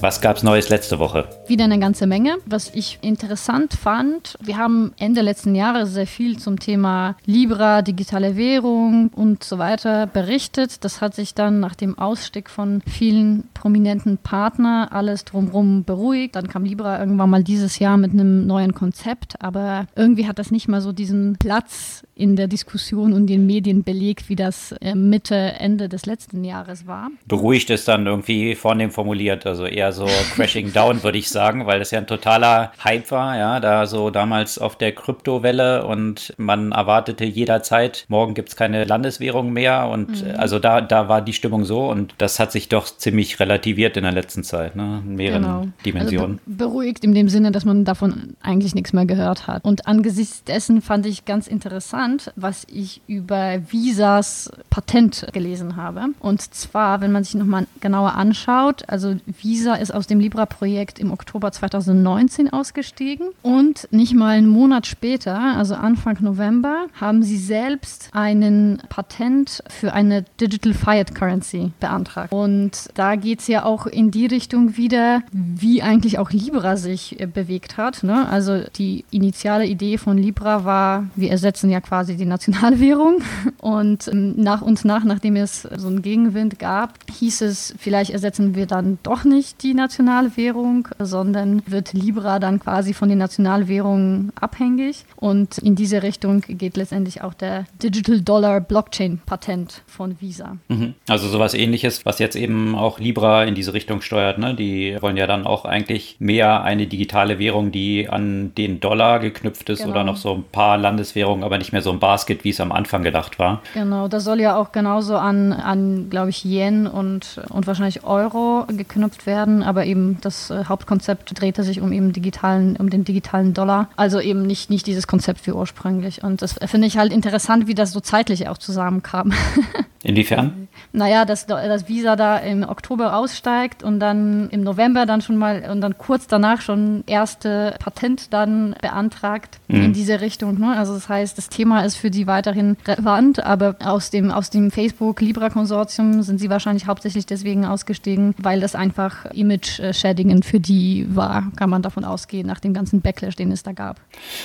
Was gab's Neues letzte Woche? Wieder eine ganze Menge. Was ich interessant fand, wir haben Ende letzten Jahres sehr viel zum Thema Libra, digitale Währung und so weiter berichtet. Das hat sich dann nach dem Ausstieg von vielen prominenten Partnern alles drumherum beruhigt. Dann kam Libra irgendwann mal dieses Jahr mit einem neuen Konzept, aber irgendwie hat das nicht mal so diesen Platz in der Diskussion und den Medien belegt, wie das äh, Mitte, Ende des letzten Jahres war. Beruhigt ist dann irgendwie vornehm formuliert, also eher so Crashing Down, würde ich sagen, weil das ja ein totaler Hype war, ja, da so damals auf der Kryptowelle und man erwartete jederzeit, morgen gibt es keine Landeswährung mehr und mhm. also da, da war die Stimmung so und das hat sich doch ziemlich relativiert in der letzten Zeit, ne, in mehreren genau. Dimensionen. Also be beruhigt in dem Sinne, dass man davon eigentlich nichts mehr gehört hat. Und angesichts dessen fand ich ganz interessant, was ich über Visas Patent gelesen habe. Und zwar, wenn man sich nochmal genauer anschaut, also Visa ist aus dem Libra-Projekt im Oktober 2019 ausgestiegen und nicht mal einen Monat später, also Anfang November, haben sie selbst einen Patent für eine Digital Fiat Currency beantragt. Und da geht es ja auch in die Richtung wieder, wie eigentlich auch Libra sich äh, bewegt hat. Ne? Also die initiale Idee von Libra war, wir ersetzen ja quasi die Nationalwährung und ähm, nach und nach, nachdem es so einen Gegenwind gab, hieß es, vielleicht ersetzen wir dann doch nicht die die Nationalwährung, sondern wird Libra dann quasi von den Nationalwährungen abhängig. Und in diese Richtung geht letztendlich auch der Digital Dollar Blockchain Patent von Visa. Mhm. Also sowas ähnliches, was jetzt eben auch Libra in diese Richtung steuert. Ne? Die wollen ja dann auch eigentlich mehr eine digitale Währung, die an den Dollar geknüpft ist genau. oder noch so ein paar Landeswährungen, aber nicht mehr so ein Basket, wie es am Anfang gedacht war. Genau, das soll ja auch genauso an, an glaube ich, Yen und, und wahrscheinlich Euro geknüpft werden aber eben das äh, Hauptkonzept drehte sich um eben digitalen, um den digitalen Dollar. Also eben nicht, nicht dieses Konzept wie ursprünglich. Und das finde ich halt interessant, wie das so zeitlich auch zusammenkam. Inwiefern? Naja, dass das Visa da im Oktober aussteigt und dann im November dann schon mal und dann kurz danach schon erste Patent dann beantragt mhm. in diese Richtung. Ne? Also das heißt, das Thema ist für sie weiterhin relevant, aber aus dem, aus dem Facebook-Libra-Konsortium sind sie wahrscheinlich hauptsächlich deswegen ausgestiegen, weil das einfach image-schädigend für die war, kann man davon ausgehen, nach dem ganzen Backlash, den es da gab.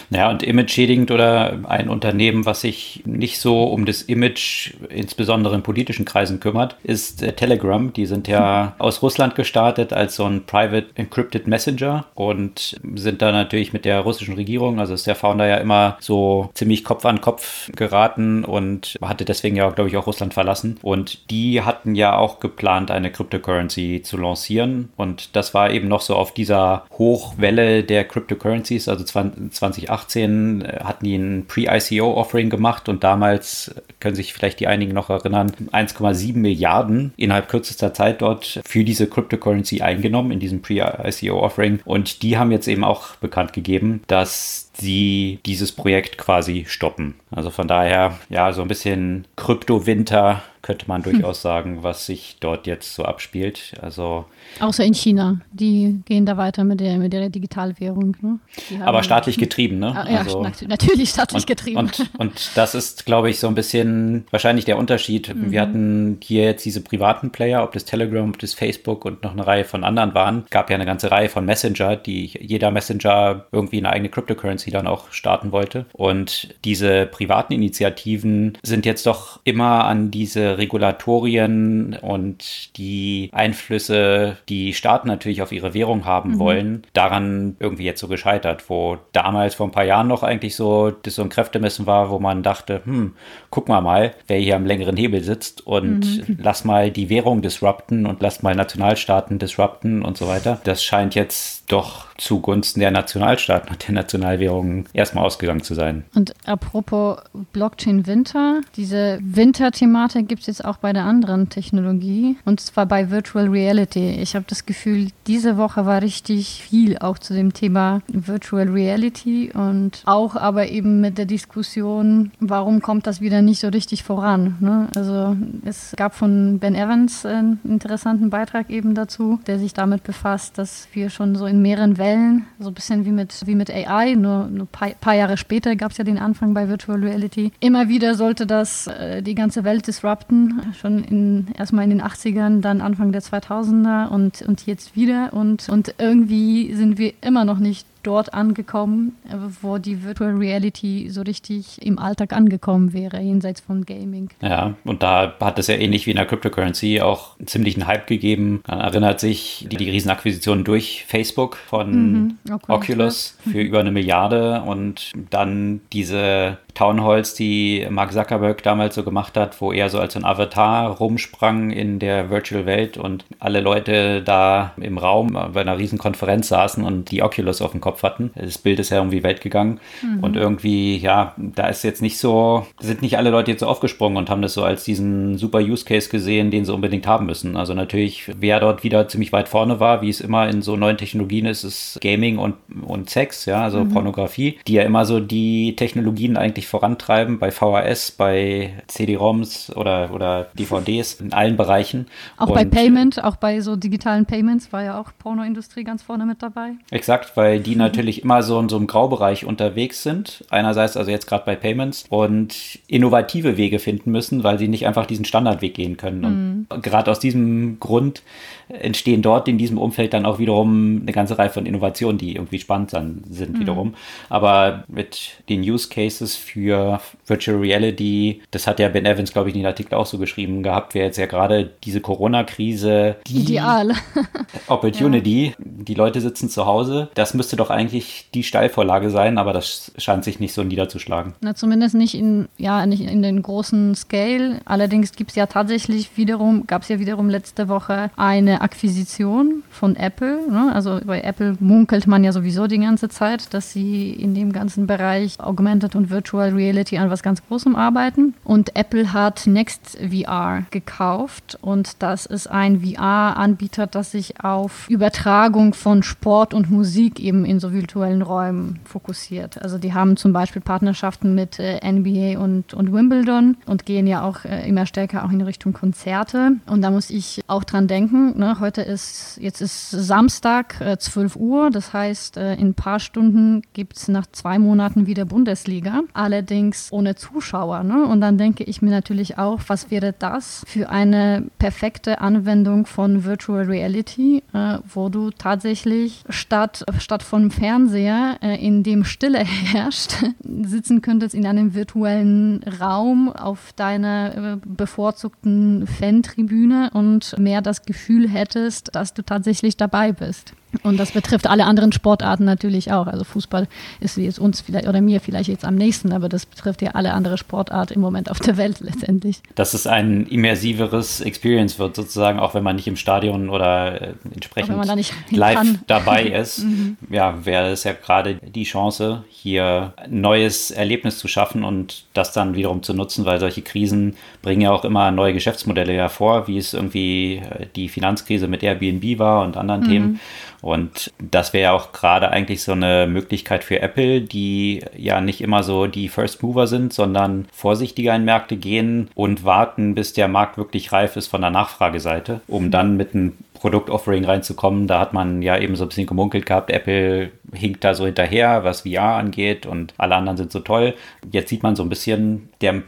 Naja, und image-schädigend oder ein Unternehmen, was sich nicht so um das Image insbesondere in politischen Kreisen kümmert, ist äh, Telegram. Die sind ja aus Russland gestartet als so ein Private Encrypted Messenger und sind da natürlich mit der russischen Regierung, also ist der Founder ja immer so ziemlich Kopf an Kopf geraten und hatte deswegen ja, glaube ich, auch Russland verlassen. Und die hatten ja auch geplant, eine Cryptocurrency zu lancieren und das war eben noch so auf dieser Hochwelle der Cryptocurrencies. Also 2018 äh, hatten die ein Pre-ICO-Offering gemacht und damals können sich vielleicht die einigen noch erinnern, 1,7 Milliarden innerhalb kürzester Zeit dort für diese Cryptocurrency eingenommen in diesem Pre-ICO-Offering. Und die haben jetzt eben auch bekannt gegeben, dass sie dieses Projekt quasi stoppen. Also von daher, ja, so ein bisschen Kryptowinter könnte man durchaus hm. sagen, was sich dort jetzt so abspielt. Also Außer in China. Die gehen da weiter mit der, mit der Digitalwährung. Ne? Aber staatlich getrieben, ne? Ah, ja, also, natürlich staatlich und, getrieben. Und, und das ist, glaube ich, so ein bisschen wahrscheinlich der Unterschied. Mhm. Wir hatten hier jetzt diese privaten Player, ob das Telegram, ob das Facebook und noch eine Reihe von anderen waren. Gab ja eine ganze Reihe von Messenger, die jeder Messenger irgendwie eine eigene Cryptocurrency dann auch starten wollte. Und diese privaten Initiativen sind jetzt doch immer an diese Regulatorien und die Einflüsse die Staaten natürlich auf ihre Währung haben mhm. wollen, daran irgendwie jetzt so gescheitert, wo damals vor ein paar Jahren noch eigentlich so das so ein Kräftemessen war, wo man dachte, hm, guck mal mal, wer hier am längeren Hebel sitzt und mhm. lass mal die Währung disrupten und lass mal Nationalstaaten disrupten und so weiter. Das scheint jetzt doch zugunsten der Nationalstaaten und der Nationalwährungen erstmal ausgegangen zu sein. Und apropos Blockchain Winter, diese Winter-Thematik gibt es jetzt auch bei der anderen Technologie und zwar bei Virtual Reality. Ich habe das Gefühl, diese Woche war richtig viel auch zu dem Thema Virtual Reality und auch aber eben mit der Diskussion, warum kommt das wieder nicht so richtig voran. Ne? Also es gab von Ben Evans einen interessanten Beitrag eben dazu, der sich damit befasst, dass wir schon so in mehreren Wellen, so ein bisschen wie mit, wie mit AI, nur ein paar, paar Jahre später gab es ja den Anfang bei Virtual Reality. Immer wieder sollte das äh, die ganze Welt disrupten, schon in, erstmal in den 80ern, dann Anfang der 2000er und, und jetzt wieder. Und, und irgendwie sind wir immer noch nicht dort angekommen, äh, wo die Virtual Reality so richtig im Alltag angekommen wäre, jenseits von Gaming. Ja, und da hat es ja ähnlich wie in der Cryptocurrency auch einen ziemlichen Hype gegeben. Man erinnert sich die, die Riesenakquisition durch Facebook von mhm, Oculus, für mhm. über eine Milliarde und dann diese Townhalls, die Mark Zuckerberg damals so gemacht hat, wo er so als ein Avatar rumsprang in der Virtual Welt und alle Leute da im Raum bei einer riesen Konferenz saßen und die Oculus auf dem Kopf hatten. Das Bild ist ja irgendwie Welt gegangen mhm. und irgendwie, ja, da ist jetzt nicht so, sind nicht alle Leute jetzt so aufgesprungen und haben das so als diesen super Use Case gesehen, den sie unbedingt haben müssen. Also natürlich, wer dort wieder ziemlich weit vorne war, wie es immer in so neuen Technologien ist, ist Gaming und, und Sex, ja, also mhm. Pornografie, die ja immer so die Technologien eigentlich vorantreiben bei VHS, bei CD-ROMs oder, oder DVDs in allen Bereichen. Auch Und bei Payment, auch bei so digitalen Payments war ja auch Pornoindustrie ganz vorne mit dabei. Exakt, weil die natürlich immer so in so einem Graubereich unterwegs sind. Einerseits also jetzt gerade bei Payments und innovative Wege finden müssen, weil sie nicht einfach diesen Standardweg gehen können. Und mhm. gerade aus diesem Grund entstehen dort in diesem Umfeld dann auch wiederum eine ganze Reihe von Innovationen, die irgendwie spannend sind mhm. wiederum. Aber mit den Use Cases für Virtual Reality, das hat ja Ben Evans, glaube ich, in den Artikel auch so geschrieben gehabt, wäre jetzt ja gerade diese Corona-Krise die Ideal. Opportunity. Ja. Die Leute sitzen zu Hause. Das müsste doch eigentlich die Steilvorlage sein, aber das scheint sich nicht so niederzuschlagen. Na, zumindest nicht in, ja, nicht in den großen Scale. Allerdings gibt es ja tatsächlich wiederum, gab es ja wiederum letzte Woche eine Akquisition von Apple. Ne? Also bei Apple munkelt man ja sowieso die ganze Zeit, dass sie in dem ganzen Bereich Augmented und Virtual Reality an was ganz Großem arbeiten. Und Apple hat Next VR gekauft und das ist ein VR-Anbieter, das sich auf Übertragung von Sport und Musik eben in so virtuellen Räumen fokussiert. Also die haben zum Beispiel Partnerschaften mit äh, NBA und, und Wimbledon und gehen ja auch äh, immer stärker auch in Richtung Konzerte. Und da muss ich auch dran denken, ne? heute ist, jetzt ist Samstag, äh, 12 Uhr, das heißt, äh, in ein paar Stunden gibt es nach zwei Monaten wieder Bundesliga, allerdings ohne Zuschauer. Ne? Und dann denke ich mir natürlich auch, was wäre das für eine perfekte Anwendung von Virtual Reality, äh, wo du tatsächlich statt, statt vom Fernseher, äh, in dem Stille herrscht, sitzen könntest in einem virtuellen Raum auf deiner äh, bevorzugten Fantribüne und mehr das Gefühl hättest, dass du tatsächlich dabei bist. Und das betrifft alle anderen Sportarten natürlich auch. Also Fußball ist jetzt uns vielleicht oder mir vielleicht jetzt am nächsten, aber das betrifft ja alle andere Sportarten im Moment auf der Welt letztendlich. Dass es ein immersiveres Experience wird, sozusagen, auch wenn man nicht im Stadion oder äh, entsprechend live kann. dabei ist. mhm. Ja, wäre es ja gerade die Chance, hier ein neues Erlebnis zu schaffen und das dann wiederum zu nutzen, weil solche Krisen bringen ja auch immer neue Geschäftsmodelle hervor, wie es irgendwie äh, die Finanzkrise mit Airbnb war und anderen mhm. Themen. Und das wäre ja auch gerade eigentlich so eine Möglichkeit für Apple, die ja nicht immer so die First Mover sind, sondern vorsichtiger in Märkte gehen und warten, bis der Markt wirklich reif ist von der Nachfrageseite, um dann mit einem Produktoffering reinzukommen. Da hat man ja eben so ein bisschen gemunkelt gehabt, Apple hinkt da so hinterher, was VR angeht und alle anderen sind so toll. Jetzt sieht man so ein bisschen, der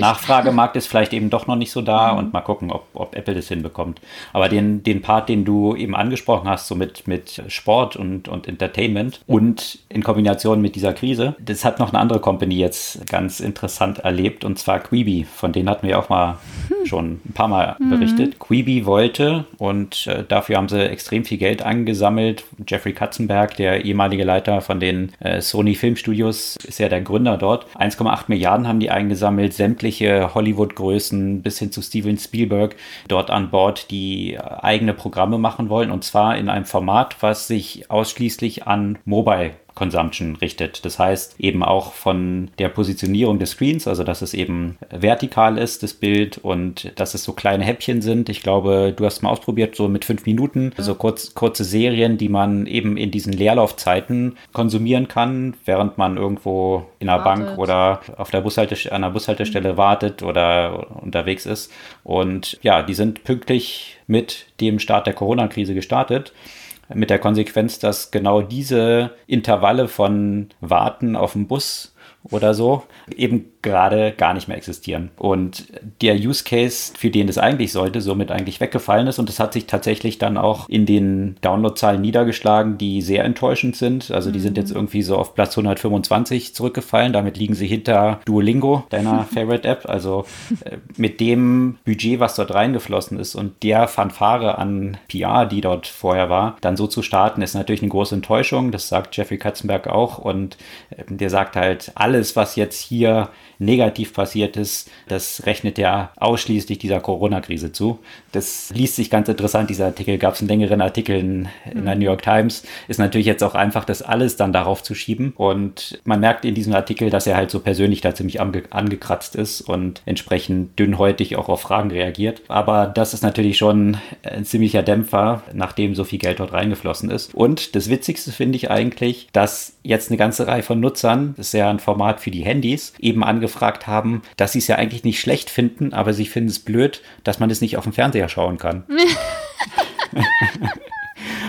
Nachfragemarkt ist vielleicht eben doch noch nicht so da mhm. und mal gucken, ob, ob Apple das hinbekommt. Aber den, den Part, den du eben angesprochen hast, so mit, mit Sport und, und Entertainment und in Kombination mit dieser Krise, das hat noch eine andere Company jetzt ganz interessant erlebt und zwar Quibi. Von denen hatten wir auch mal hm. schon ein paar Mal mhm. berichtet. Quibi wollte und äh, dafür haben sie extrem viel Geld angesammelt. Jeffrey Katzenberg, der ehemalige Leiter von den äh, Sony Filmstudios, ist ja der Gründer dort. 1,8 Milliarden haben die eingesammelt, sämtliche Hollywood-Größen bis hin zu Steven Spielberg dort an Bord, die eigene Programme machen wollen und zwar in einem Format, was sich ausschließlich an Mobile Consumption richtet. Das heißt eben auch von der Positionierung des Screens, also dass es eben vertikal ist, das Bild und dass es so kleine Häppchen sind. Ich glaube, du hast mal ausprobiert, so mit fünf Minuten, so kurz, kurze Serien, die man eben in diesen Leerlaufzeiten konsumieren kann, während man irgendwo in einer wartet. Bank oder auf der Bushaltestelle, an der Bushaltestelle mhm. wartet oder unterwegs ist. Und ja, die sind pünktlich mit dem Start der Corona-Krise gestartet mit der Konsequenz, dass genau diese Intervalle von Warten auf den Bus oder so eben gerade gar nicht mehr existieren. Und der Use Case, für den das eigentlich sollte, somit eigentlich weggefallen ist. Und das hat sich tatsächlich dann auch in den Downloadzahlen niedergeschlagen, die sehr enttäuschend sind. Also die mhm. sind jetzt irgendwie so auf Platz 125 zurückgefallen. Damit liegen sie hinter Duolingo, deiner Favorite App. Also äh, mit dem Budget, was dort reingeflossen ist und der Fanfare an PR, die dort vorher war, dann so zu starten, ist natürlich eine große Enttäuschung. Das sagt Jeffrey Katzenberg auch. Und äh, der sagt halt, alles, was jetzt hier negativ passiert ist, das rechnet er ausschließlich dieser Corona-Krise zu. Das liest sich ganz interessant, dieser Artikel, gab es einen längeren Artikel in, in der New York Times, ist natürlich jetzt auch einfach, das alles dann darauf zu schieben. Und man merkt in diesem Artikel, dass er halt so persönlich da ziemlich ange angekratzt ist und entsprechend dünnhäutig auch auf Fragen reagiert. Aber das ist natürlich schon ein ziemlicher Dämpfer, nachdem so viel Geld dort reingeflossen ist. Und das Witzigste finde ich eigentlich, dass jetzt eine ganze Reihe von Nutzern, das ist ja ein Format für die Handys, eben angefangen angefragt haben, dass sie es ja eigentlich nicht schlecht finden, aber sie finden es blöd, dass man es nicht auf dem Fernseher schauen kann.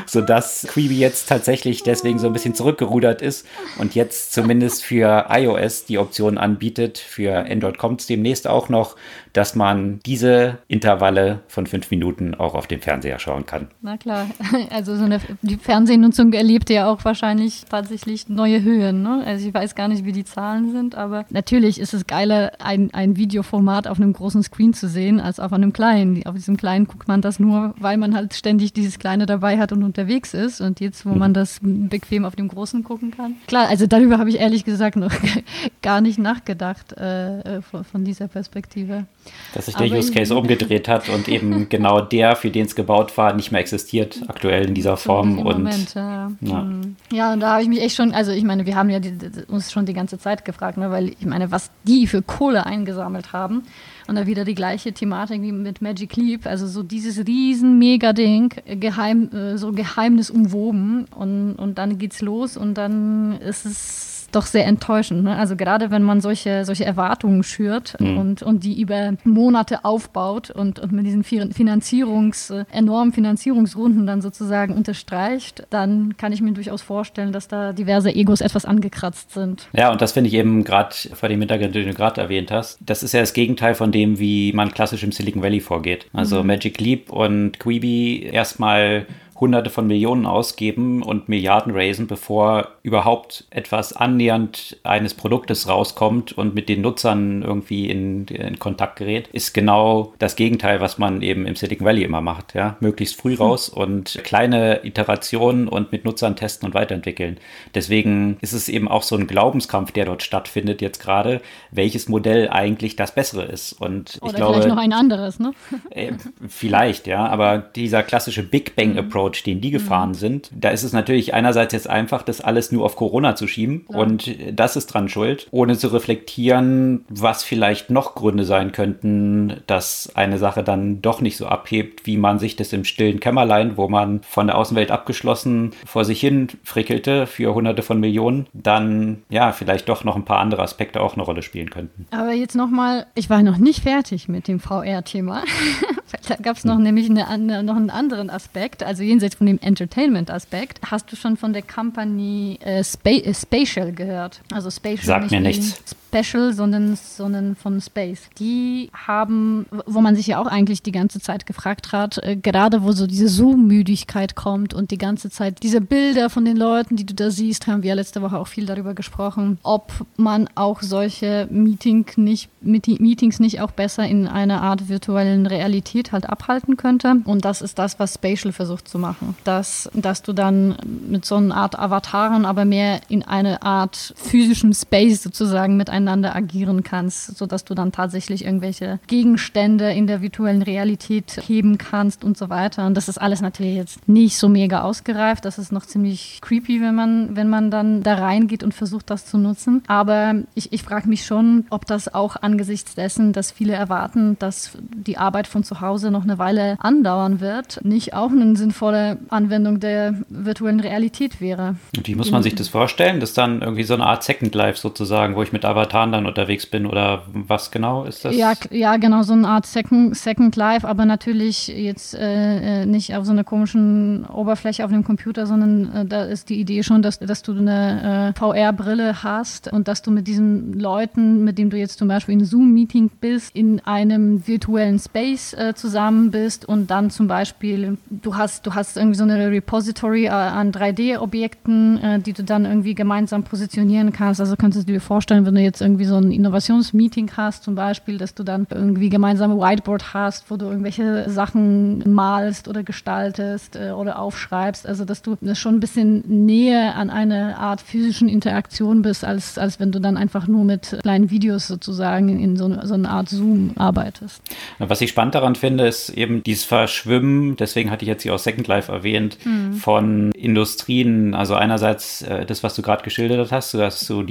sodass Quibi jetzt tatsächlich deswegen so ein bisschen zurückgerudert ist und jetzt zumindest für iOS die Option anbietet. Für Android kommt es demnächst auch noch, dass man diese Intervalle von fünf Minuten auch auf dem Fernseher schauen kann. Na klar, also so eine die Fernsehnutzung erlebt ja auch wahrscheinlich tatsächlich neue Höhen. Ne? Also ich weiß gar nicht, wie die Zahlen sind, aber natürlich ist es geiler, ein, ein Videoformat auf einem großen Screen zu sehen, als auf einem kleinen. Auf diesem kleinen guckt man das nur, weil man halt ständig dieses kleine dabei hat und unterwegs ist. Und jetzt, wo man das bequem auf dem Großen gucken kann. Klar, also darüber habe ich ehrlich gesagt noch gar nicht nachgedacht äh, von, von, dieser Perspektive. Dass sich der Aber Use Case umgedreht hat und eben genau der, für den es gebaut war, nicht mehr existiert aktuell in dieser Form. Und, Moment, ja. Ja. Mhm. ja, und da habe ich mich echt schon, also ich meine, wir haben ja die, uns schon die ganze Zeit gefragt, ne, weil ich meine, was die für Kohle eingesammelt haben. Und da wieder die gleiche Thematik wie mit Magic Leap, also so dieses riesen Mega-Ding, geheim, äh, so geheimnisumwoben. Und, und dann geht's los und dann ist es doch sehr enttäuschend. Ne? Also gerade wenn man solche, solche Erwartungen schürt mhm. und, und die über Monate aufbaut und, und mit diesen Finanzierungs, äh, enormen Finanzierungsrunden dann sozusagen unterstreicht, dann kann ich mir durchaus vorstellen, dass da diverse Egos etwas angekratzt sind. Ja, und das finde ich eben gerade vor dem Hintergrund, den du gerade erwähnt hast. Das ist ja das Gegenteil von dem, wie man klassisch im Silicon Valley vorgeht. Also mhm. Magic Leap und Quibi erstmal Hunderte von Millionen ausgeben und Milliarden raisen, bevor überhaupt etwas annähernd eines Produktes rauskommt und mit den Nutzern irgendwie in, in Kontakt gerät, ist genau das Gegenteil, was man eben im Silicon Valley immer macht. Ja? Möglichst früh hm. raus mhm. und kleine Iterationen und mit Nutzern testen und weiterentwickeln. Deswegen ist es eben auch so ein Glaubenskampf, der dort stattfindet jetzt gerade, welches Modell eigentlich das bessere ist. Und Oder ich glaube, vielleicht noch ein anderes, ne? Äh, vielleicht, ja, aber dieser klassische Big Bang hm. Approach Approach, den die gefahren mhm. sind, da ist es natürlich einerseits jetzt einfach, das alles nur auf Corona zu schieben ja. und das ist dran schuld, ohne zu reflektieren, was vielleicht noch Gründe sein könnten, dass eine Sache dann doch nicht so abhebt, wie man sich das im stillen Kämmerlein, wo man von der Außenwelt abgeschlossen vor sich hin frickelte für hunderte von Millionen, dann ja, vielleicht doch noch ein paar andere Aspekte auch eine Rolle spielen könnten. Aber jetzt nochmal, ich war noch nicht fertig mit dem VR-Thema. da gab es noch nämlich eine, noch einen anderen Aspekt, also jenseits von dem Entertainment-Aspekt. Hast du schon von der Company äh, Spa äh, Spatial gehört? Also Spatial Sagt mir nichts. Special, sondern, sondern von Space. Die haben, wo man sich ja auch eigentlich die ganze Zeit gefragt hat, äh, gerade wo so diese Zoom-Müdigkeit kommt und die ganze Zeit diese Bilder von den Leuten, die du da siehst, haben wir ja letzte Woche auch viel darüber gesprochen, ob man auch solche Meeting nicht, Meetings nicht auch besser in einer Art virtuellen Realität halt abhalten könnte. Und das ist das, was Spatial versucht zu machen. Dass, dass du dann mit so einer Art Avataren, aber mehr in eine Art physischen Space sozusagen mit miteinander agieren kannst, sodass du dann tatsächlich irgendwelche Gegenstände in der virtuellen Realität heben kannst und so weiter. Und das ist alles natürlich jetzt nicht so mega ausgereift. Das ist noch ziemlich creepy, wenn man, wenn man dann da reingeht und versucht, das zu nutzen. Aber ich, ich frage mich schon, ob das auch angesichts dessen, dass viele erwarten, dass die Arbeit von zu Hause noch eine Weile andauern wird, nicht auch eine sinnvolle Anwendung der virtuellen Realität wäre. Und wie muss man sich das vorstellen? Das ist dann irgendwie so eine Art Second Life sozusagen, wo ich mit Avataren dann unterwegs bin oder was genau ist das? Ja, ja genau, so eine Art Second, Second Life, aber natürlich jetzt äh, äh nicht auf so einer komischen Oberfläche auf dem Computer, sondern äh, da ist die Idee schon, dass, dass du eine äh, VR-Brille hast und dass du mit diesen Leuten, mit denen du jetzt zum Beispiel in Zoom-Meeting bist, in einem virtuellen Space äh, zusammen bist und dann zum Beispiel, du hast, du hast irgendwie so eine Repository äh, an 3D-Objekten, äh, die du dann irgendwie gemeinsam positionieren kannst. Also könntest du dir vorstellen, wenn du jetzt irgendwie so ein Innovationsmeeting hast, zum Beispiel, dass du dann irgendwie gemeinsam ein Whiteboard hast, wo du irgendwelche Sachen malst oder gestaltest äh, oder aufschreibst. Also dass du schon ein bisschen näher an eine Art physischen Interaktion bist, als, als wenn du dann einfach nur mit kleinen Videos sozusagen in so, eine, so eine Art Zoom arbeitest. Was ich spannend daran finde, ist eben dieses Verschwimmen, deswegen hatte ich jetzt hier auch Second Life erwähnt, mhm. von Industrien. Also einerseits äh, das, was du gerade geschildert hast, du hast so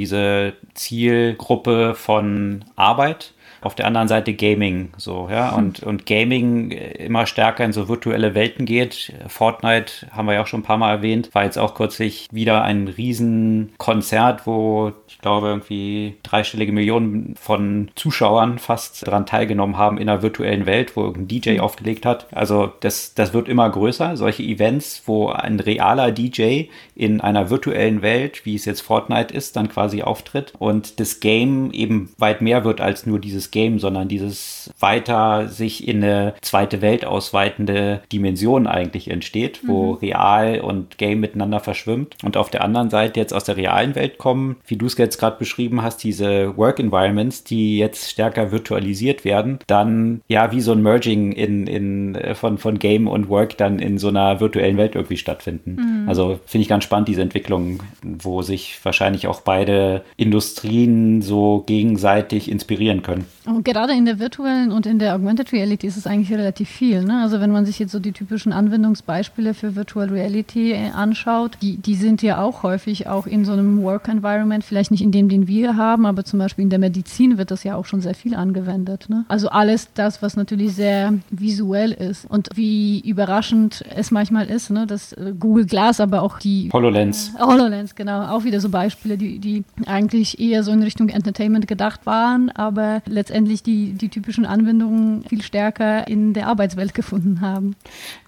Zielgruppe von Arbeit auf der anderen Seite Gaming so, ja, hm. und, und Gaming immer stärker in so virtuelle Welten geht. Fortnite haben wir ja auch schon ein paar Mal erwähnt, war jetzt auch kürzlich wieder ein Riesenkonzert, wo ich glaube irgendwie dreistellige Millionen von Zuschauern fast daran teilgenommen haben in einer virtuellen Welt, wo ein DJ mhm. aufgelegt hat. Also das, das wird immer größer, solche Events, wo ein realer DJ in einer virtuellen Welt, wie es jetzt Fortnite ist, dann quasi auftritt und das Game eben weit mehr wird als nur dieses Game, sondern dieses weiter sich in eine zweite Welt ausweitende Dimension eigentlich entsteht, wo mhm. Real und Game miteinander verschwimmt. Und auf der anderen Seite jetzt aus der realen Welt kommen, wie du es jetzt gerade beschrieben hast, diese Work Environments, die jetzt stärker virtualisiert werden, dann ja wie so ein Merging in, in, äh, von, von Game und Work dann in so einer virtuellen Welt irgendwie stattfinden. Mhm. Also finde ich ganz spannend, diese Entwicklung, wo sich wahrscheinlich auch beide Industrien so gegenseitig inspirieren können. Und gerade in der virtuellen und in der Augmented Reality ist es eigentlich relativ viel. Ne? Also wenn man sich jetzt so die typischen Anwendungsbeispiele für Virtual Reality äh, anschaut, die, die sind ja auch häufig auch in so einem Work Environment, vielleicht nicht in dem, den wir haben, aber zum Beispiel in der Medizin wird das ja auch schon sehr viel angewendet. Ne? Also alles das, was natürlich sehr visuell ist und wie überraschend es manchmal ist, ne? dass äh, Google Glass, aber auch die HoloLens. Äh, HoloLens, genau, auch wieder so Beispiele, die, die eigentlich eher so in Richtung Entertainment gedacht waren, aber letztendlich letztendlich die, die typischen Anwendungen viel stärker in der Arbeitswelt gefunden haben.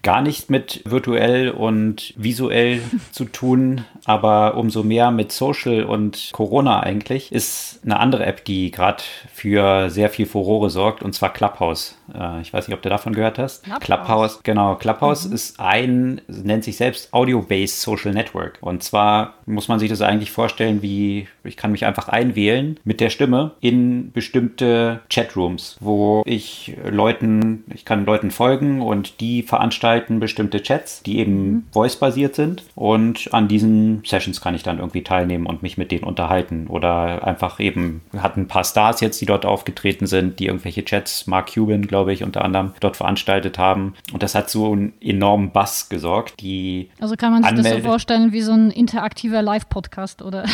Gar nicht mit virtuell und visuell zu tun, aber umso mehr mit Social und Corona eigentlich, ist eine andere App, die gerade für sehr viel Furore sorgt, und zwar Clubhouse. Äh, ich weiß nicht, ob du davon gehört hast. Clubhouse, Clubhouse genau. Clubhouse mhm. ist ein, nennt sich selbst Audio-Based Social Network. Und zwar muss man sich das eigentlich vorstellen, wie ich kann mich einfach einwählen mit der Stimme in bestimmte Chatrooms, wo ich Leuten, ich kann Leuten folgen und die veranstalten bestimmte Chats, die eben mhm. voice-basiert sind. Und an diesen Sessions kann ich dann irgendwie teilnehmen und mich mit denen unterhalten. Oder einfach eben, hat ein paar Stars jetzt, die dort aufgetreten sind, die irgendwelche Chats, Mark Cuban, glaube ich, unter anderem dort veranstaltet haben. Und das hat so einen enormen Bass gesorgt. Die also kann man sich das so vorstellen wie so ein interaktiver Live-Podcast, oder?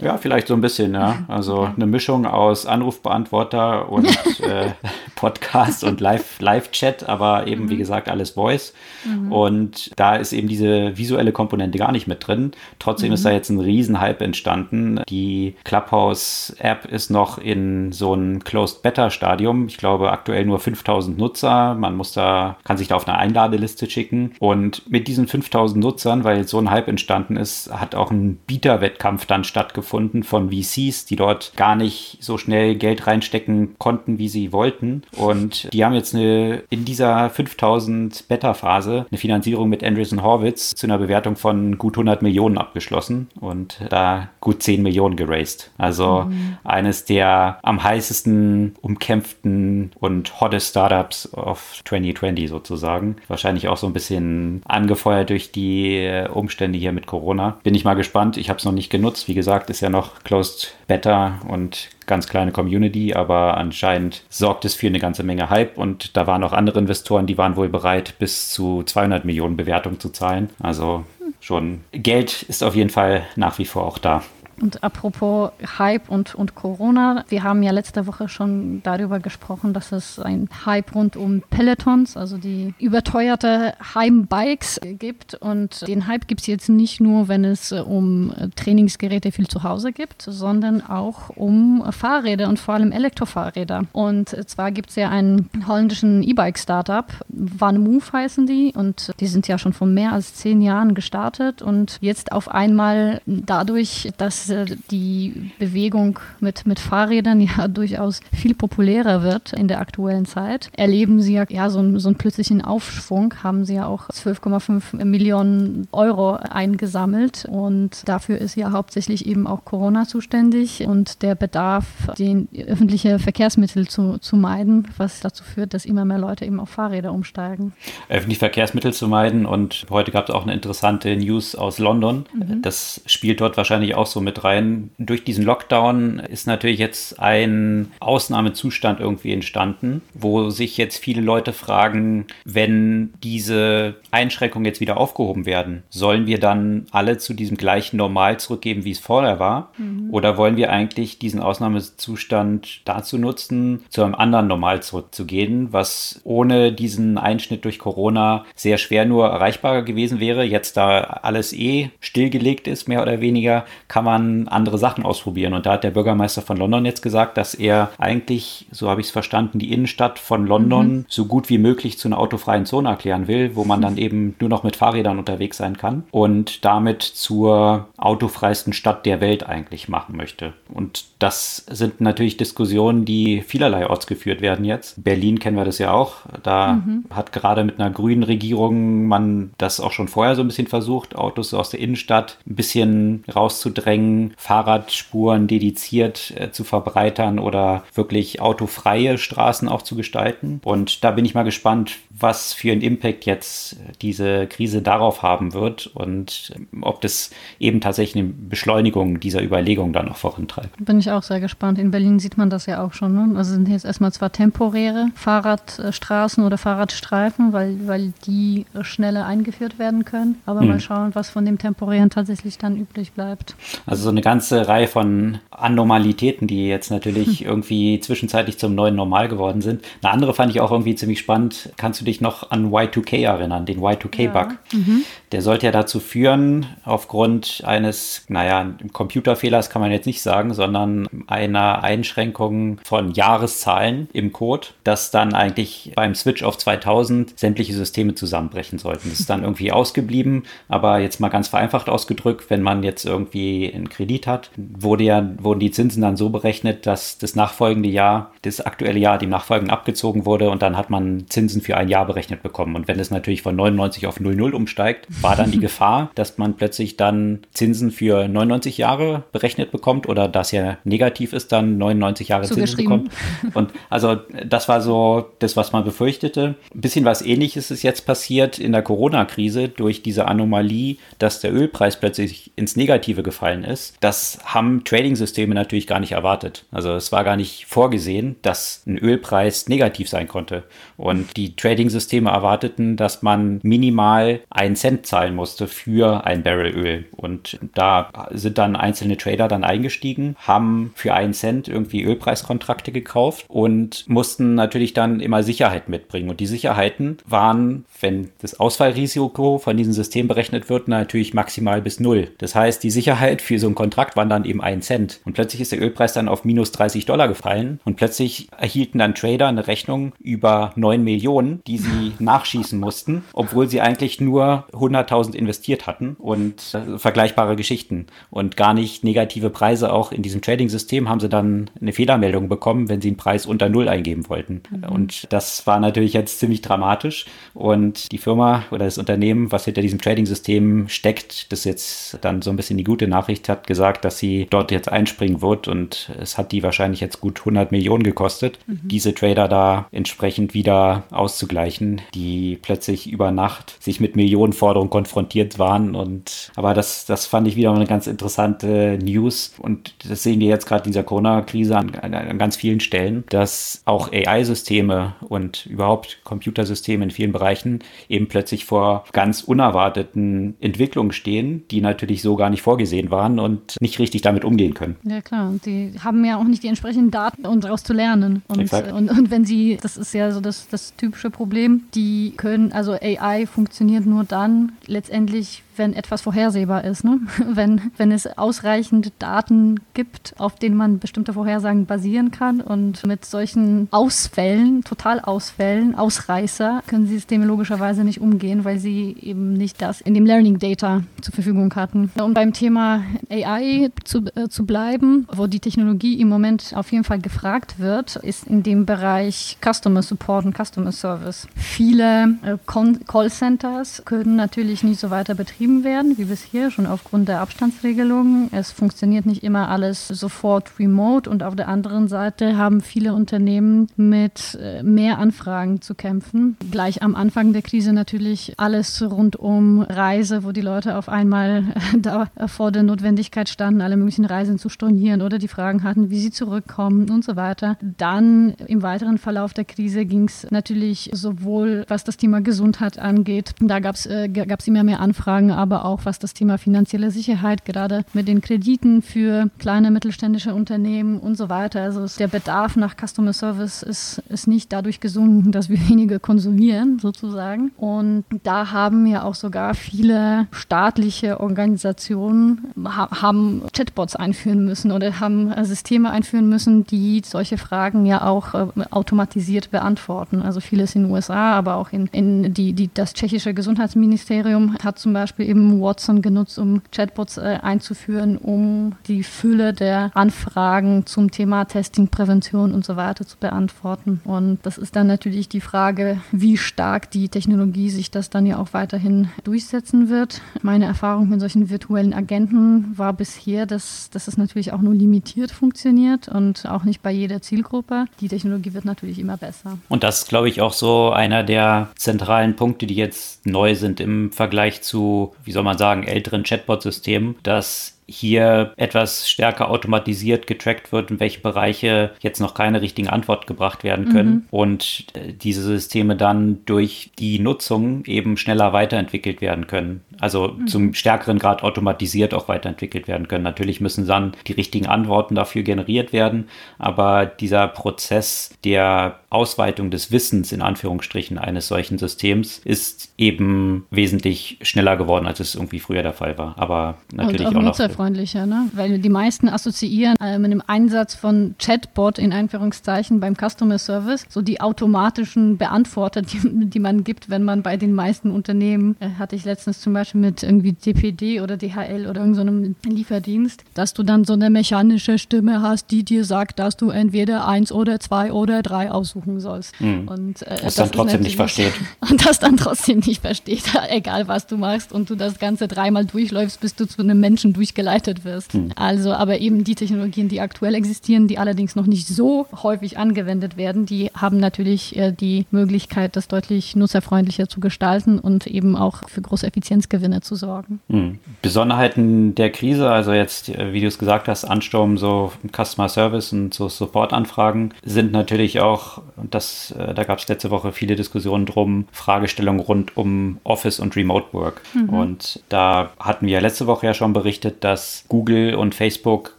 ja, vielleicht so ein bisschen, ja. Also eine Mischung aus Anrufbeantworter und äh, Podcast und Live-Chat, Live aber eben, mhm. wie gesagt, alles Voice. Mhm. Und da ist eben diese visuelle Komponente gar nicht mit drin. Trotzdem mhm. ist da jetzt ein Riesenhype entstanden. Die Clubhouse-App ist noch in so einem Closed-Beta-Stadium. Ich glaube, aktuell nur 5000 Nutzer. Man muss da, kann sich da auf eine Einladeliste schicken. Und mit diesen 5000 Nutzern, weil jetzt so ein Hype entstanden ist, hat auch ein Bieterwettkampf dann stattgefunden von VCs, die dort gar nicht so schnell Geld reinstecken konnten, wie sie wollten. Und die haben jetzt eine, in dieser 5000 Beta-Phase eine Finanzierung mit Andreessen Horwitz zu einer Bewertung von gut 100 Millionen abgeschlossen und da gut 10 Millionen geraced. Also mhm. eines der am heißesten umkämpften und hottest Startups of 2020 sozusagen. Wahrscheinlich auch so ein bisschen angefeuert durch die äh, Umstände hier mit Corona. Bin ich mal gespannt. Ich habe es noch nicht genutzt. Wie gesagt, ist ja noch Closed Beta und ganz kleine Community, aber anscheinend sorgt es für eine ganze Menge Hype und da waren auch andere Investoren, die waren wohl bereit, bis zu 200 Millionen Bewertungen zu zahlen. Also schon Geld ist auf jeden Fall nach wie vor auch da. Und apropos Hype und, und Corona, wir haben ja letzte Woche schon darüber gesprochen, dass es ein Hype rund um Pelotons, also die überteuerte Heimbikes gibt. Und den Hype gibt es jetzt nicht nur, wenn es um Trainingsgeräte viel zu Hause gibt, sondern auch um Fahrräder und vor allem Elektrofahrräder. Und zwar gibt es ja einen holländischen E-Bike-Startup, Vanemove heißen die, und die sind ja schon vor mehr als zehn Jahren gestartet und jetzt auf einmal dadurch, dass die Bewegung mit, mit Fahrrädern ja durchaus viel populärer wird in der aktuellen Zeit, erleben sie ja, ja so, einen, so einen plötzlichen Aufschwung, haben sie ja auch 12,5 Millionen Euro eingesammelt und dafür ist ja hauptsächlich eben auch Corona zuständig und der Bedarf, den öffentliche Verkehrsmittel zu, zu meiden, was dazu führt, dass immer mehr Leute eben auf Fahrräder umsteigen. Öffentliche Verkehrsmittel zu meiden und heute gab es auch eine interessante News aus London. Mhm. Das spielt dort wahrscheinlich auch so mit mit rein. Durch diesen Lockdown ist natürlich jetzt ein Ausnahmezustand irgendwie entstanden, wo sich jetzt viele Leute fragen, wenn diese Einschränkungen jetzt wieder aufgehoben werden, sollen wir dann alle zu diesem gleichen Normal zurückgeben, wie es vorher war? Mhm. Oder wollen wir eigentlich diesen Ausnahmezustand dazu nutzen, zu einem anderen Normal zurückzugehen, was ohne diesen Einschnitt durch Corona sehr schwer nur erreichbar gewesen wäre? Jetzt da alles eh stillgelegt ist, mehr oder weniger, kann man andere Sachen ausprobieren. Und da hat der Bürgermeister von London jetzt gesagt, dass er eigentlich, so habe ich es verstanden, die Innenstadt von London mhm. so gut wie möglich zu einer autofreien Zone erklären will, wo man dann eben nur noch mit Fahrrädern unterwegs sein kann und damit zur autofreisten Stadt der Welt eigentlich machen möchte. Und das sind natürlich Diskussionen, die vielerlei geführt werden jetzt. Berlin kennen wir das ja auch. Da mhm. hat gerade mit einer grünen Regierung man das auch schon vorher so ein bisschen versucht, Autos aus der Innenstadt ein bisschen rauszudrängen, Fahrradspuren dediziert äh, zu verbreitern oder wirklich autofreie Straßen auch zu gestalten. Und da bin ich mal gespannt, was für einen Impact jetzt diese Krise darauf haben wird und ob das eben tatsächlich eine Beschleunigung dieser Überlegung dann noch vorantreibt. Bin ich auch sehr gespannt. In Berlin sieht man das ja auch schon. Ne? Also sind jetzt erstmal zwar temporäre Fahrradstraßen oder Fahrradstreifen, weil, weil die schneller eingeführt werden können, aber hm. mal schauen, was von dem temporären tatsächlich dann übrig bleibt. Also so eine ganze Reihe von Anormalitäten, die jetzt natürlich hm. irgendwie zwischenzeitlich zum neuen Normal geworden sind. Eine andere fand ich auch irgendwie ziemlich spannend. Kannst du dich noch an Y2K erinnern, den Y2K-Bug? Ja. Mhm. Der sollte ja dazu führen, aufgrund eines, naja, Computerfehlers kann man jetzt nicht sagen, sondern einer Einschränkung von Jahreszahlen im Code, dass dann eigentlich beim Switch auf 2000 sämtliche Systeme zusammenbrechen sollten. Das ist dann irgendwie ausgeblieben, aber jetzt mal ganz vereinfacht ausgedrückt, wenn man jetzt irgendwie einen Kredit hat, wurde ja, wurden die Zinsen dann so berechnet, dass das nachfolgende Jahr, das aktuelle Jahr dem nachfolgenden abgezogen wurde und dann hat man Zinsen für ein Jahr berechnet bekommen. Und wenn es natürlich von 99 auf 00 umsteigt, war dann die Gefahr, dass man plötzlich dann Zinsen für 99 Jahre berechnet bekommt oder das ja negativ ist, dann 99 Jahre Zinsen bekommt. Und also das war so das, was man befürchtete. Ein bisschen was ähnliches ist jetzt passiert in der Corona-Krise durch diese Anomalie, dass der Ölpreis plötzlich ins Negative gefallen ist. Das haben Trading-Systeme natürlich gar nicht erwartet. Also es war gar nicht vorgesehen, dass ein Ölpreis negativ sein konnte. Und die Trading-Systeme erwarteten, dass man minimal einen Cent zahlen musste für ein Barrel Öl. Und da sind dann einzelne Trader dann eingestiegen, haben für einen Cent irgendwie Ölpreiskontrakte gekauft und mussten natürlich dann immer Sicherheit mitbringen. Und die Sicherheiten waren, wenn das Ausfallrisiko von diesem System berechnet wird, natürlich maximal bis null. Das heißt, die Sicherheit für so einen Kontrakt waren dann eben ein Cent. Und plötzlich ist der Ölpreis dann auf minus 30 Dollar gefallen und plötzlich erhielten dann Trader eine Rechnung über 9 Millionen, die sie nachschießen mussten, obwohl sie eigentlich nur 100.000 investiert hatten und äh, vergleichbare Geschichten und gar nicht negative Preise auch in diesem Trading-System haben sie dann eine Fehlermeldung bekommen, wenn sie einen Preis unter Null eingeben wollten. Mhm. Und das war natürlich jetzt ziemlich dramatisch und die Firma oder das Unternehmen, was hinter diesem Trading-System steckt, das jetzt dann so ein bisschen die gute Nachricht hat, gesagt, dass sie dort jetzt einspringen wird und es hat die wahrscheinlich jetzt gut 100 Millionen gekostet, mhm. diese Trader da entsprechend wieder auszugleichen Bereichen, die plötzlich über Nacht sich mit Millionenforderungen konfrontiert waren. Und aber das, das fand ich wieder eine ganz interessante News. Und das sehen wir jetzt gerade in dieser Corona-Krise an, an, ganz vielen Stellen, dass auch AI-Systeme und überhaupt Computersysteme in vielen Bereichen eben plötzlich vor ganz unerwarteten Entwicklungen stehen, die natürlich so gar nicht vorgesehen waren und nicht richtig damit umgehen können. Ja klar, und die haben ja auch nicht die entsprechenden Daten, um daraus zu lernen. Und, und, und, wenn sie, das ist ja so das, das typische Problem, die können, also AI funktioniert nur dann letztendlich, wenn etwas vorhersehbar ist. Ne? Wenn, wenn es ausreichend Daten gibt, auf denen man bestimmte Vorhersagen basieren kann und mit solchen Ausfällen, Totalausfällen, Ausreißer, können Systeme logischerweise nicht umgehen, weil sie eben nicht das in dem Learning Data zur Verfügung hatten. Um beim Thema AI zu, äh, zu bleiben, wo die Technologie im Moment auf jeden Fall gefragt wird, ist in dem Bereich Customer Support und Customer Service. Viele äh, Callcenters können natürlich nicht so weiter betrieben betrieben werden, wie bisher, schon aufgrund der Abstandsregelungen. Es funktioniert nicht immer alles sofort remote und auf der anderen Seite haben viele Unternehmen mit äh, mehr Anfragen zu kämpfen. Gleich am Anfang der Krise natürlich alles rund um Reise, wo die Leute auf einmal da vor der Notwendigkeit standen, alle möglichen Reisen zu stornieren oder die Fragen hatten, wie sie zurückkommen und so weiter. Dann im weiteren Verlauf der Krise ging es natürlich sowohl, was das Thema Gesundheit angeht, da gab es äh, immer mehr Anfragen aber auch was das Thema finanzielle Sicherheit, gerade mit den Krediten für kleine mittelständische Unternehmen und so weiter. Also der Bedarf nach Customer Service ist, ist nicht dadurch gesunken, dass wir weniger konsumieren, sozusagen. Und da haben ja auch sogar viele staatliche Organisationen ha haben Chatbots einführen müssen oder haben Systeme einführen müssen, die solche Fragen ja auch äh, automatisiert beantworten. Also vieles in den USA, aber auch in, in die, die, das tschechische Gesundheitsministerium hat zum Beispiel eben Watson genutzt, um Chatbots äh, einzuführen, um die Fülle der Anfragen zum Thema Testing, Prävention und so weiter zu beantworten. Und das ist dann natürlich die Frage, wie stark die Technologie sich das dann ja auch weiterhin durchsetzen wird. Meine Erfahrung mit solchen virtuellen Agenten war bisher, dass, dass es natürlich auch nur limitiert funktioniert und auch nicht bei jeder Zielgruppe. Die Technologie wird natürlich immer besser. Und das ist, glaube ich, auch so einer der zentralen Punkte, die jetzt neu sind im Vergleich zu wie soll man sagen, älteren Chatbot-Systemen, dass hier etwas stärker automatisiert getrackt wird, in welche Bereiche jetzt noch keine richtigen Antwort gebracht werden können mhm. und äh, diese Systeme dann durch die Nutzung eben schneller weiterentwickelt werden können. Also mhm. zum stärkeren Grad automatisiert auch weiterentwickelt werden können. Natürlich müssen dann die richtigen Antworten dafür generiert werden, aber dieser Prozess der Ausweitung des Wissens in Anführungsstrichen eines solchen Systems ist eben wesentlich schneller geworden, als es irgendwie früher der Fall war. Aber natürlich und auch, auch nutzerfreundlicher, ne? Weil die meisten assoziieren äh, mit dem Einsatz von Chatbot in Anführungszeichen beim Customer Service so die automatischen Beantworter, die, die man gibt, wenn man bei den meisten Unternehmen äh, hatte ich letztens zum Beispiel mit irgendwie DPD oder DHL oder irgendeinem so Lieferdienst, dass du dann so eine mechanische Stimme hast, die dir sagt, dass du entweder eins oder zwei oder drei aussuchen suchen sollst. Mhm. Und äh, das dann trotzdem nicht versteht. Und das dann trotzdem nicht versteht, egal was du machst und du das Ganze dreimal durchläufst, bis du zu einem Menschen durchgeleitet wirst. Mhm. Also, aber eben die Technologien, die aktuell existieren, die allerdings noch nicht so häufig angewendet werden, die haben natürlich äh, die Möglichkeit, das deutlich nutzerfreundlicher zu gestalten und eben auch für große Effizienzgewinne zu sorgen. Mhm. Besonderheiten der Krise, also jetzt, äh, wie du es gesagt hast, Ansturm so Customer Service und so Support-Anfragen sind natürlich auch und das, äh, da gab es letzte Woche viele Diskussionen drum, Fragestellungen rund um Office und Remote Work. Mhm. Und da hatten wir ja letzte Woche ja schon berichtet, dass Google und Facebook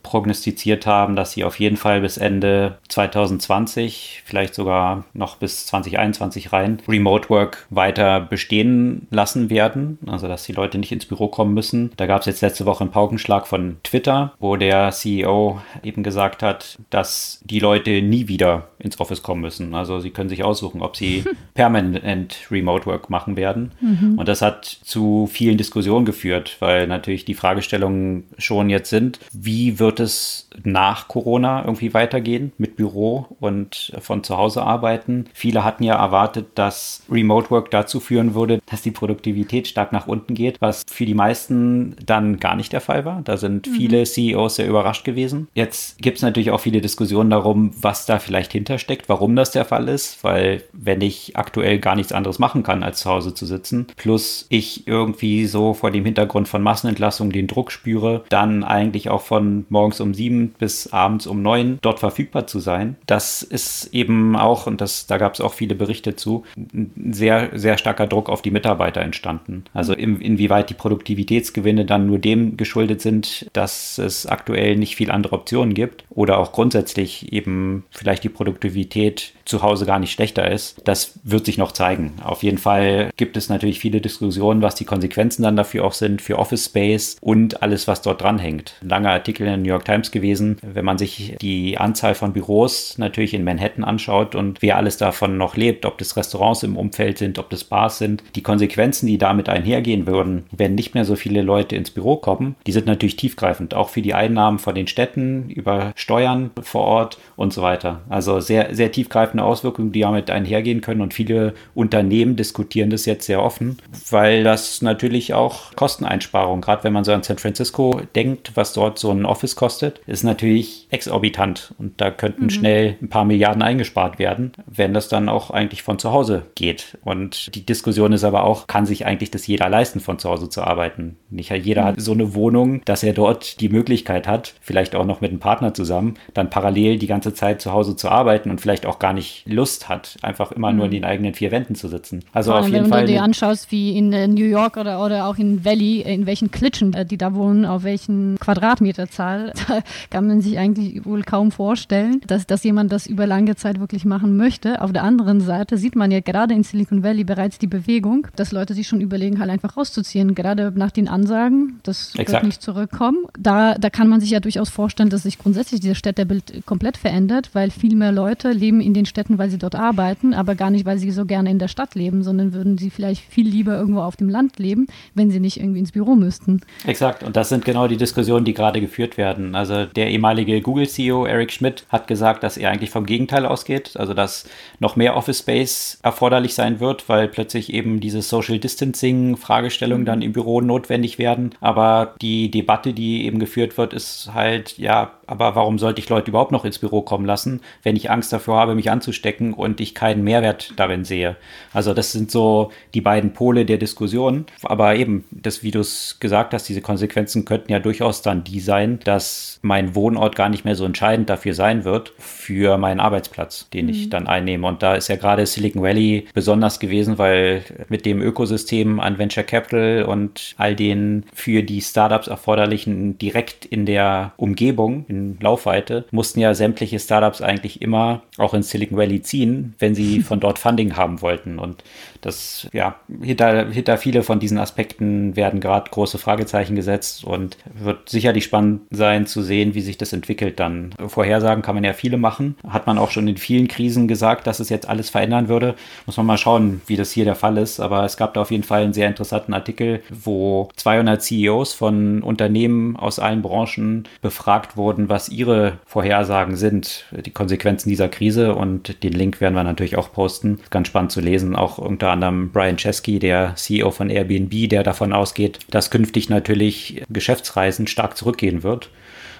prognostiziert haben, dass sie auf jeden Fall bis Ende 2020, vielleicht sogar noch bis 2021 rein, Remote Work weiter bestehen lassen werden. Also dass die Leute nicht ins Büro kommen müssen. Da gab es jetzt letzte Woche einen Paukenschlag von Twitter, wo der CEO eben gesagt hat, dass die Leute nie wieder ins Office kommen müssen müssen. Also sie können sich aussuchen, ob sie permanent Remote Work machen werden. Mhm. Und das hat zu vielen Diskussionen geführt, weil natürlich die Fragestellung schon jetzt sind. Wie wird es nach Corona irgendwie weitergehen mit Büro und von zu Hause arbeiten? Viele hatten ja erwartet, dass Remote Work dazu führen würde, dass die Produktivität stark nach unten geht, was für die meisten dann gar nicht der Fall war. Da sind mhm. viele CEOs sehr überrascht gewesen. Jetzt gibt es natürlich auch viele Diskussionen darum, was da vielleicht hintersteckt, warum das der Fall ist, weil wenn ich aktuell gar nichts anderes machen kann, als zu Hause zu sitzen, plus ich irgendwie so vor dem Hintergrund von Massenentlassungen den Druck spüre, dann eigentlich auch von morgens um sieben bis abends um neun dort verfügbar zu sein. Das ist eben auch, und das, da gab es auch viele Berichte zu, ein sehr, sehr starker Druck auf die Mitarbeiter entstanden. Also in, inwieweit die Produktivitätsgewinne dann nur dem geschuldet sind, dass es aktuell nicht viel andere Optionen gibt oder auch grundsätzlich eben vielleicht die Produktivität zu Hause gar nicht schlechter ist. Das wird sich noch zeigen. Auf jeden Fall gibt es natürlich viele Diskussionen, was die Konsequenzen dann dafür auch sind für Office Space und alles, was dort dranhängt. Langer Artikel in der New York Times gewesen, wenn man sich die Anzahl von Büros natürlich in Manhattan anschaut und wer alles davon noch lebt, ob das Restaurants im Umfeld sind, ob das Bars sind, die Konsequenzen, die damit einhergehen würden, wenn nicht mehr so viele Leute ins Büro kommen, die sind natürlich tiefgreifend, auch für die Einnahmen von den Städten über Steuern vor Ort und so weiter. Also sehr, sehr tiefgreifende Auswirkungen, die damit einhergehen können und viele Unternehmen diskutieren das jetzt sehr offen, weil das natürlich auch Kosteneinsparungen, gerade wenn man so an San Francisco denkt, was dort so ein Office kostet, ist natürlich exorbitant und da könnten mhm. schnell ein paar Milliarden eingespart werden, wenn das dann auch eigentlich von zu Hause geht. Und die Diskussion ist aber auch, kann sich eigentlich das jeder leisten, von zu Hause zu arbeiten? Nicht jeder mhm. hat so eine Wohnung, dass er dort die Möglichkeit hat, vielleicht auch noch mit einem Partner zusammen, dann parallel die ganze Zeit zu Hause zu arbeiten und vielleicht auch gar nicht Lust hat, einfach immer mhm. nur in den eigenen vier Wänden zu sitzen. Also Vor auf jeden wenn Fall. Wenn du dir anschaust, wie in äh, New York oder, oder auch in Valley, in welchen Klitschen äh, die da wohnen, auf welchen Quadratmeterzahl, da kann man sich eigentlich wohl kaum vorstellen, dass, dass jemand das über lange Zeit wirklich machen möchte. Auf der anderen Seite sieht man ja gerade in Silicon Valley bereits die Bewegung, dass Leute sich schon überlegen, halt einfach rauszuziehen, gerade nach den Ansagen, das Exakt. wird nicht zurückkommen. Da, da kann man sich ja durchaus vorstellen, dass sich grundsätzlich dieses Städtebild komplett verändert, weil viel mehr Leute leben in den Städten, weil sie dort arbeiten, aber gar nicht, weil sie so gerne in der Stadt leben, sondern würden sie vielleicht viel lieber irgendwo auf dem Land leben, wenn sie nicht irgendwie ins Büro müssten. Exakt, und das sind genau die Diskussionen, die gerade geführt werden. Also der ehemalige Google-CEO Eric Schmidt hat gesagt, dass er eigentlich vom Gegenteil ausgeht, also dass noch mehr Office Space erforderlich sein wird, weil plötzlich eben diese Social Distancing-Fragestellungen dann im Büro notwendig werden. Aber die Debatte, die eben geführt wird, ist halt, ja, aber warum sollte ich Leute überhaupt noch ins Büro kommen lassen, wenn ich Angst davor habe, mich anzustecken und ich keinen Mehrwert darin sehe? Also das sind so die beiden Pole der Diskussion. Aber eben, das, wie du es gesagt hast, diese Konsequenzen könnten ja durchaus dann die sein, dass mein Wohnort gar nicht mehr so entscheidend dafür sein wird, für meinen Arbeitsplatz, den mhm. ich dann einnehme. Und da ist ja gerade Silicon Valley besonders gewesen, weil mit dem Ökosystem an Venture Capital und all den für die Startups erforderlichen direkt in der Umgebung, in in Laufweite, mussten ja sämtliche Startups eigentlich immer auch in Silicon Valley ziehen, wenn sie von dort Funding haben wollten. Und das, ja, hinter, hinter viele von diesen Aspekten werden gerade große Fragezeichen gesetzt und wird sicherlich spannend sein zu sehen, wie sich das entwickelt dann. Vorhersagen kann man ja viele machen. Hat man auch schon in vielen Krisen gesagt, dass es jetzt alles verändern würde. Muss man mal schauen, wie das hier der Fall ist. Aber es gab da auf jeden Fall einen sehr interessanten Artikel, wo 200 CEOs von Unternehmen aus allen Branchen befragt wurden, was ihre Vorhersagen sind, die Konsequenzen dieser Krise. Und den Link werden wir natürlich auch posten. Ganz spannend zu lesen. Auch unter anderem Brian Chesky, der CEO von Airbnb, der davon ausgeht, dass künftig natürlich Geschäftsreisen stark zurückgehen wird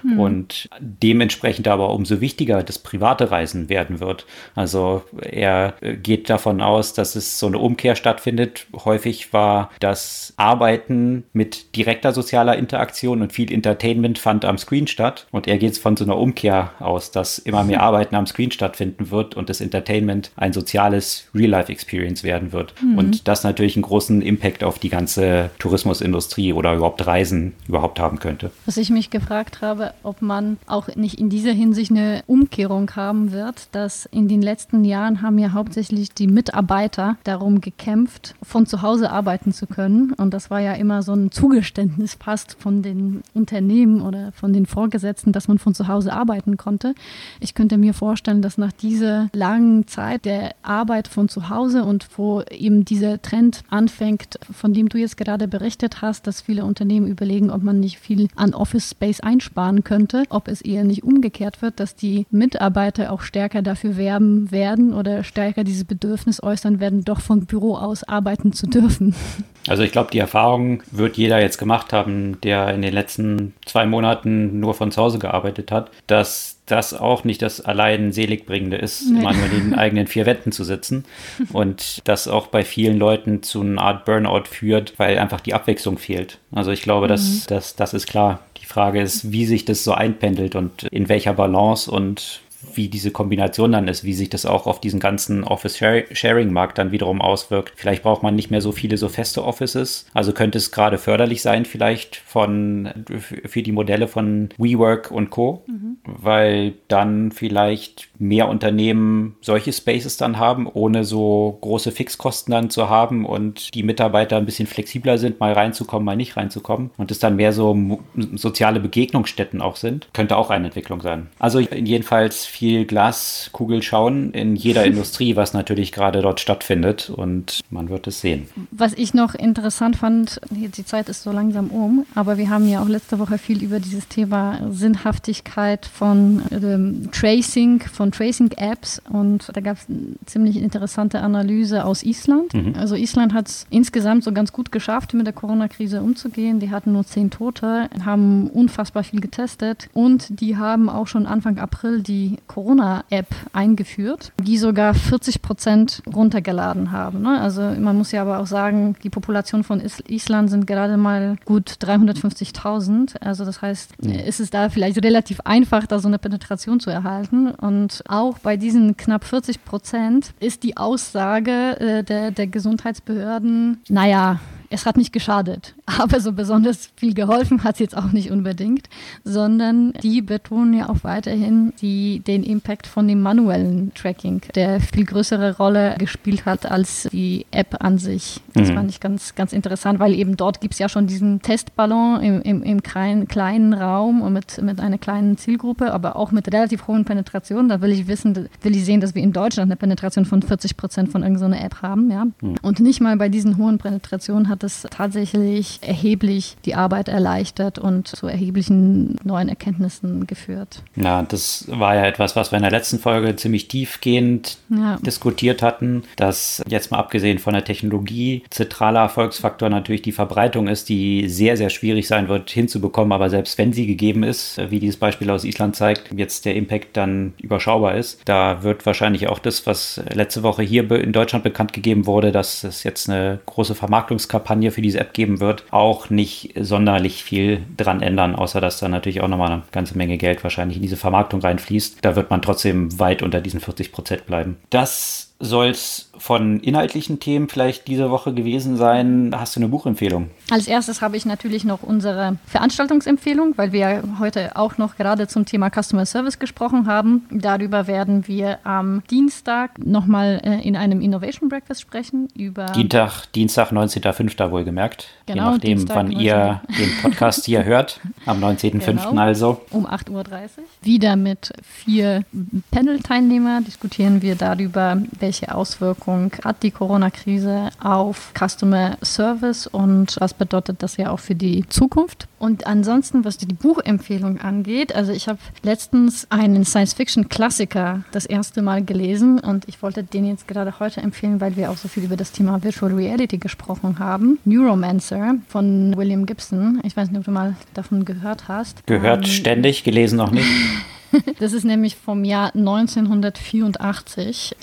hm. und dementsprechend aber umso wichtiger das private Reisen werden wird. Also er geht davon aus, dass es so eine Umkehr stattfindet. Häufig war das Arbeiten mit direkter sozialer Interaktion und viel Entertainment fand am Screen statt und er geht von so einer Umkehr aus, dass immer mehr Arbeiten am Screen stattfinden wird und das Entertainment ein soziales Real-Life-Experience werden wird. Mhm. Und das natürlich einen großen Impact auf die ganze Tourismusindustrie oder überhaupt Reisen überhaupt haben könnte. Was ich mich gefragt habe, ob man auch nicht in dieser Hinsicht eine Umkehrung haben wird, dass in den letzten Jahren haben ja hauptsächlich die Mitarbeiter darum gekämpft, von zu Hause arbeiten zu können. Und das war ja immer so ein Zugeständnis fast von den Unternehmen oder von den Vorgesetzten, dass man von zu Hause arbeiten konnte. Ich könnte mir vorstellen, dass nach dieser langen Zeit der Arbeit von zu Hause und wo eben dieser Trend anfängt, von dem du jetzt gerade berichtet hast, dass viele Unternehmen überlegen, ob man nicht viel an Office Space einsparen könnte, ob es eher nicht umgekehrt wird, dass die Mitarbeiter auch stärker dafür werben werden oder stärker dieses Bedürfnis äußern werden, doch vom Büro aus arbeiten zu dürfen. Also ich glaube, die Erfahrung wird jeder jetzt gemacht haben, der in den letzten zwei Monaten nur von zu Hause gearbeitet hat, dass das auch nicht das allein Seligbringende ist, nee. immer nur in den eigenen vier Wänden zu sitzen. Und das auch bei vielen Leuten zu einer Art Burnout führt, weil einfach die Abwechslung fehlt. Also ich glaube, mhm. das, das, das ist klar. Die Frage ist, wie sich das so einpendelt und in welcher Balance und wie diese Kombination dann ist, wie sich das auch auf diesen ganzen Office-Sharing-Markt dann wiederum auswirkt. Vielleicht braucht man nicht mehr so viele so feste Offices. Also könnte es gerade förderlich sein, vielleicht von für die Modelle von WeWork und Co., mhm. weil dann vielleicht mehr Unternehmen solche Spaces dann haben, ohne so große Fixkosten dann zu haben und die Mitarbeiter ein bisschen flexibler sind, mal reinzukommen, mal nicht reinzukommen und es dann mehr so soziale Begegnungsstätten auch sind. Könnte auch eine Entwicklung sein. Also jedenfalls viel Glaskugel schauen in jeder Industrie, was natürlich gerade dort stattfindet und man wird es sehen. Was ich noch interessant fand, die Zeit ist so langsam um, aber wir haben ja auch letzte Woche viel über dieses Thema Sinnhaftigkeit von ähm, Tracing, von Tracing-Apps und da gab es eine ziemlich interessante Analyse aus Island. Mhm. Also Island hat es insgesamt so ganz gut geschafft, mit der Corona-Krise umzugehen. Die hatten nur zehn Tote, haben unfassbar viel getestet und die haben auch schon Anfang April die Corona-App eingeführt, die sogar 40 Prozent runtergeladen haben. Ne? Also man muss ja aber auch sagen, die Population von Island sind gerade mal gut 350.000. Also das heißt, ist es da vielleicht relativ einfach, da so eine Penetration zu erhalten. Und auch bei diesen knapp 40 Prozent ist die Aussage äh, der, der Gesundheitsbehörden, naja, es hat nicht geschadet. Aber so besonders viel geholfen hat es jetzt auch nicht unbedingt, sondern die betonen ja auch weiterhin die, den Impact von dem manuellen Tracking, der viel größere Rolle gespielt hat als die App an sich. Das mhm. fand ich ganz, ganz interessant, weil eben dort gibt es ja schon diesen Testballon im, im, im kleinen, kleinen Raum und mit, mit einer kleinen Zielgruppe, aber auch mit relativ hohen Penetrationen. Da will ich wissen, will ich sehen, dass wir in Deutschland eine Penetration von 40 Prozent von irgendeiner App haben. Ja? Mhm. Und nicht mal bei diesen hohen Penetrationen hat es tatsächlich erheblich die Arbeit erleichtert und zu erheblichen neuen Erkenntnissen geführt. Ja, das war ja etwas, was wir in der letzten Folge ziemlich tiefgehend ja. diskutiert hatten, dass jetzt mal abgesehen von der Technologie zentraler Erfolgsfaktor natürlich die Verbreitung ist, die sehr, sehr schwierig sein wird hinzubekommen, aber selbst wenn sie gegeben ist, wie dieses Beispiel aus Island zeigt, jetzt der Impact dann überschaubar ist, da wird wahrscheinlich auch das, was letzte Woche hier in Deutschland bekannt gegeben wurde, dass es jetzt eine große Vermarktungskampagne für diese App geben wird, auch nicht sonderlich viel dran ändern, außer dass da natürlich auch nochmal eine ganze Menge Geld wahrscheinlich in diese Vermarktung reinfließt. Da wird man trotzdem weit unter diesen 40 Prozent bleiben. Das soll es von inhaltlichen Themen vielleicht diese Woche gewesen sein? Hast du eine Buchempfehlung? Als erstes habe ich natürlich noch unsere Veranstaltungsempfehlung, weil wir heute auch noch gerade zum Thema Customer Service gesprochen haben. Darüber werden wir am Dienstag nochmal äh, in einem Innovation Breakfast sprechen. Über Dienstag, Dienstag 19.05. wohlgemerkt. Genau, Je nachdem, Dienstag, wann 19. ihr den Podcast hier hört. Am 19.05. Genau, also. Um 8.30 Uhr. Wieder mit vier Panel-Teilnehmern diskutieren wir darüber, welche welche Auswirkungen hat die Corona-Krise auf Customer Service und was bedeutet das ja auch für die Zukunft. Und ansonsten, was die Buchempfehlung angeht, also ich habe letztens einen Science-Fiction-Klassiker das erste Mal gelesen und ich wollte den jetzt gerade heute empfehlen, weil wir auch so viel über das Thema Virtual Reality gesprochen haben. Neuromancer von William Gibson. Ich weiß nicht, ob du mal davon gehört hast. Gehört ähm, ständig, gelesen noch nicht. Das ist nämlich vom Jahr 1984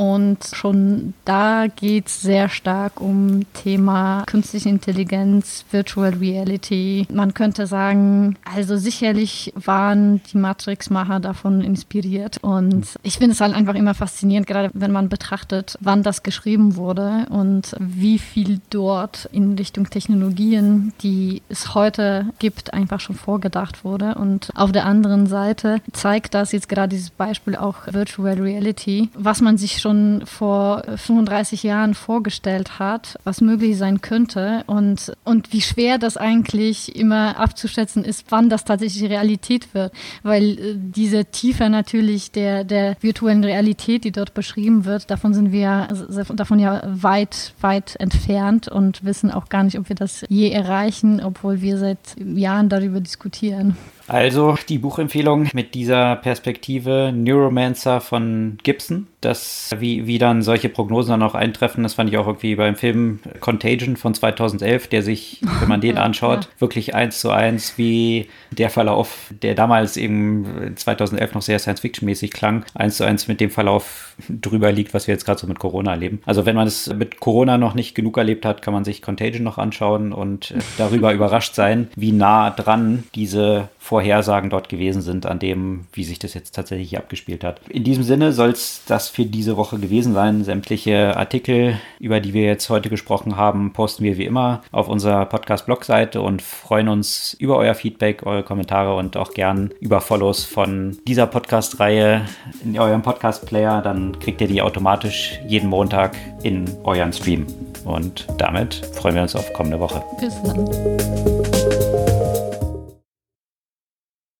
und schon da geht es sehr stark um Thema künstliche Intelligenz, Virtual Reality. Man könnte sagen, also sicherlich waren die Matrix-Macher davon inspiriert. Und ich finde es halt einfach immer faszinierend, gerade wenn man betrachtet, wann das geschrieben wurde und wie viel dort in Richtung Technologien, die es heute gibt, einfach schon vorgedacht wurde. Und auf der anderen Seite zeigt das jetzt gerade dieses Beispiel auch Virtual Reality, was man sich schon schon vor 35 Jahren vorgestellt hat, was möglich sein könnte und, und wie schwer das eigentlich immer abzuschätzen ist, wann das tatsächlich Realität wird, weil äh, diese Tiefe natürlich der, der virtuellen Realität, die dort beschrieben wird, davon sind wir davon ja weit, weit entfernt und wissen auch gar nicht, ob wir das je erreichen, obwohl wir seit Jahren darüber diskutieren. Also die Buchempfehlung mit dieser Perspektive Neuromancer von Gibson. Das, wie, wie dann solche Prognosen dann auch eintreffen, das fand ich auch irgendwie beim Film Contagion von 2011, der sich, wenn man den anschaut, wirklich eins zu eins wie der Verlauf, der damals eben 2011 noch sehr Science-Fiction-mäßig klang, eins zu eins mit dem Verlauf drüber liegt, was wir jetzt gerade so mit Corona erleben. Also wenn man es mit Corona noch nicht genug erlebt hat, kann man sich Contagion noch anschauen und äh, darüber überrascht sein, wie nah dran diese Vorhersagen dort gewesen sind an dem, wie sich das jetzt tatsächlich abgespielt hat. In diesem Sinne soll es das für diese Woche gewesen sein. Sämtliche Artikel, über die wir jetzt heute gesprochen haben, posten wir wie immer auf unserer Podcast-Blog-Seite und freuen uns über euer Feedback, eure Kommentare und auch gern über Follows von dieser Podcast-Reihe in eurem Podcast-Player. Dann kriegt ihr die automatisch jeden Montag in euren Stream. Und damit freuen wir uns auf kommende Woche. Bis dann.